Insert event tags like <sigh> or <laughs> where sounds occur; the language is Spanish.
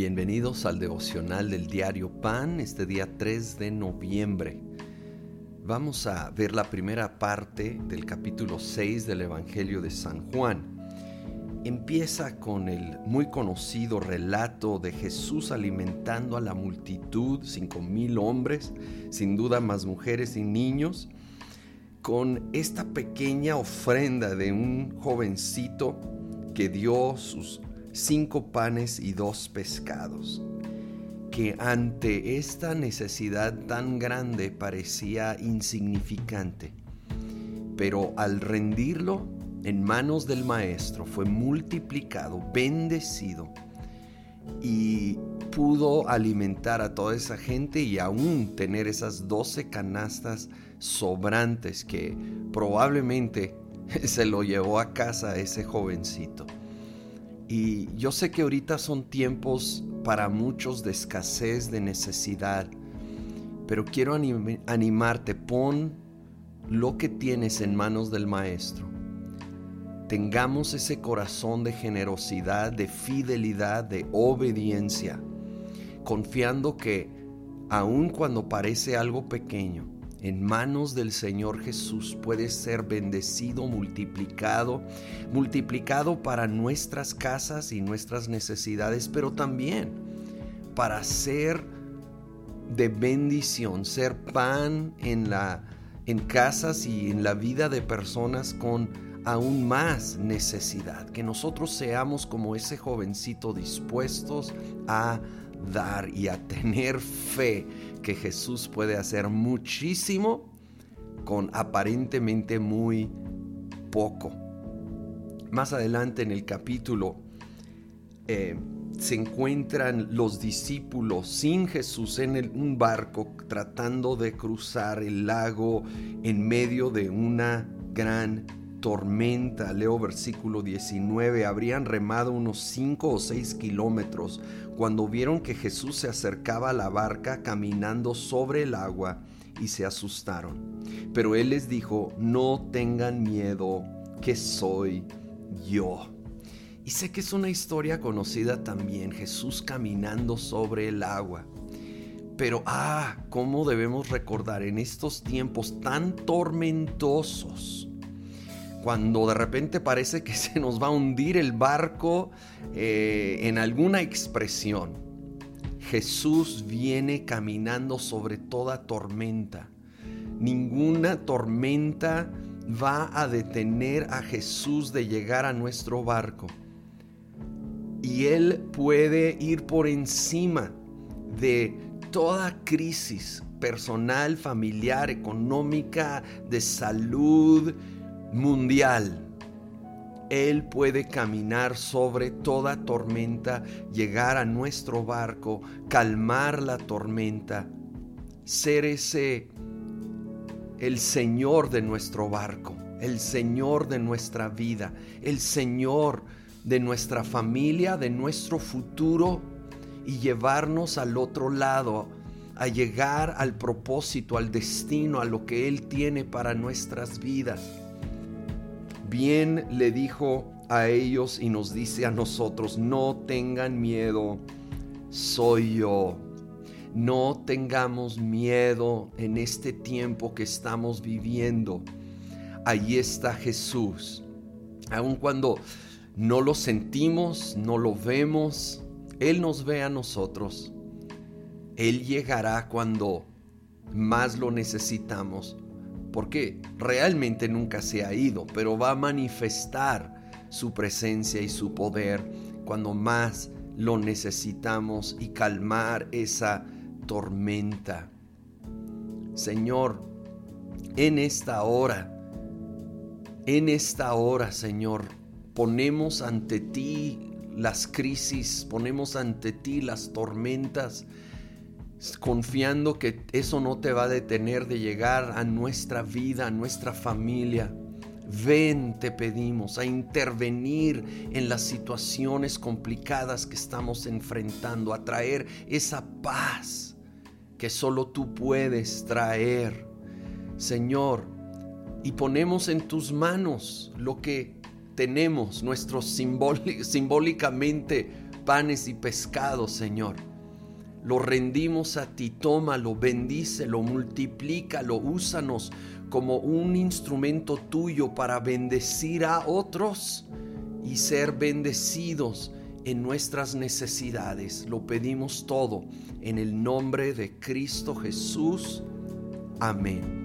Bienvenidos al devocional del diario Pan, este día 3 de noviembre. Vamos a ver la primera parte del capítulo 6 del Evangelio de San Juan. Empieza con el muy conocido relato de Jesús alimentando a la multitud, cinco mil hombres, sin duda más mujeres y niños, con esta pequeña ofrenda de un jovencito que dio sus cinco panes y dos pescados, que ante esta necesidad tan grande parecía insignificante, pero al rendirlo en manos del Maestro fue multiplicado, bendecido, y pudo alimentar a toda esa gente y aún tener esas doce canastas sobrantes que probablemente <laughs> se lo llevó a casa ese jovencito. Y yo sé que ahorita son tiempos para muchos de escasez, de necesidad, pero quiero animarte, pon lo que tienes en manos del Maestro. Tengamos ese corazón de generosidad, de fidelidad, de obediencia, confiando que aun cuando parece algo pequeño, en manos del Señor Jesús puede ser bendecido, multiplicado, multiplicado para nuestras casas y nuestras necesidades, pero también para ser de bendición, ser pan en la en casas y en la vida de personas con aún más necesidad, que nosotros seamos como ese jovencito dispuestos a dar y a tener fe que Jesús puede hacer muchísimo con aparentemente muy poco. Más adelante en el capítulo eh, se encuentran los discípulos sin Jesús en un barco tratando de cruzar el lago en medio de una gran tormenta, leo versículo 19, habrían remado unos 5 o 6 kilómetros cuando vieron que Jesús se acercaba a la barca caminando sobre el agua y se asustaron. Pero él les dijo, no tengan miedo, que soy yo. Y sé que es una historia conocida también, Jesús caminando sobre el agua. Pero, ah, cómo debemos recordar en estos tiempos tan tormentosos, cuando de repente parece que se nos va a hundir el barco eh, en alguna expresión. Jesús viene caminando sobre toda tormenta. Ninguna tormenta va a detener a Jesús de llegar a nuestro barco. Y Él puede ir por encima de toda crisis personal, familiar, económica, de salud, mundial. Él puede caminar sobre toda tormenta, llegar a nuestro barco, calmar la tormenta, ser ese, el Señor de nuestro barco, el Señor de nuestra vida, el Señor de nuestra familia, de nuestro futuro y llevarnos al otro lado, a llegar al propósito, al destino, a lo que Él tiene para nuestras vidas bien le dijo a ellos y nos dice a nosotros, no tengan miedo, soy yo. No tengamos miedo en este tiempo que estamos viviendo. Allí está Jesús. Aun cuando no lo sentimos, no lo vemos, Él nos ve a nosotros. Él llegará cuando más lo necesitamos porque realmente nunca se ha ido, pero va a manifestar su presencia y su poder cuando más lo necesitamos y calmar esa tormenta. Señor, en esta hora, en esta hora, Señor, ponemos ante ti las crisis, ponemos ante ti las tormentas, confiando que eso no te va a detener de llegar a nuestra vida, a nuestra familia. Ven, te pedimos, a intervenir en las situaciones complicadas que estamos enfrentando, a traer esa paz que solo tú puedes traer. Señor, y ponemos en tus manos lo que tenemos, nuestro simbólicamente panes y pescados, Señor. Lo rendimos a ti, tómalo, bendícelo, multiplícalo, úsanos como un instrumento tuyo para bendecir a otros y ser bendecidos en nuestras necesidades. Lo pedimos todo en el nombre de Cristo Jesús. Amén.